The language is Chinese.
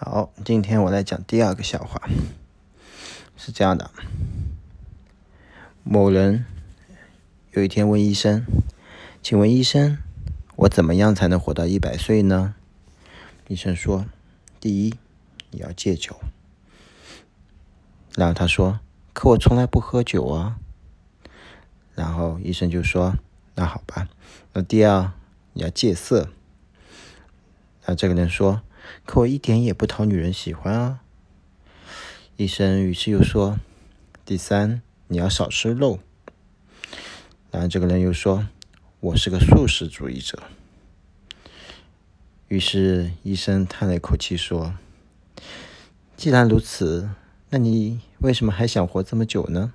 好，今天我来讲第二个笑话，是这样的：某人有一天问医生：“请问医生，我怎么样才能活到一百岁呢？”医生说：“第一，你要戒酒。”然后他说：“可我从来不喝酒啊。”然后医生就说：“那好吧，那第二，你要戒色。”那这个人说。可我一点也不讨女人喜欢啊！医生于是又说：“第三，你要少吃肉。”然后这个人又说：“我是个素食主义者。”于是医生叹了一口气说：“既然如此，那你为什么还想活这么久呢？”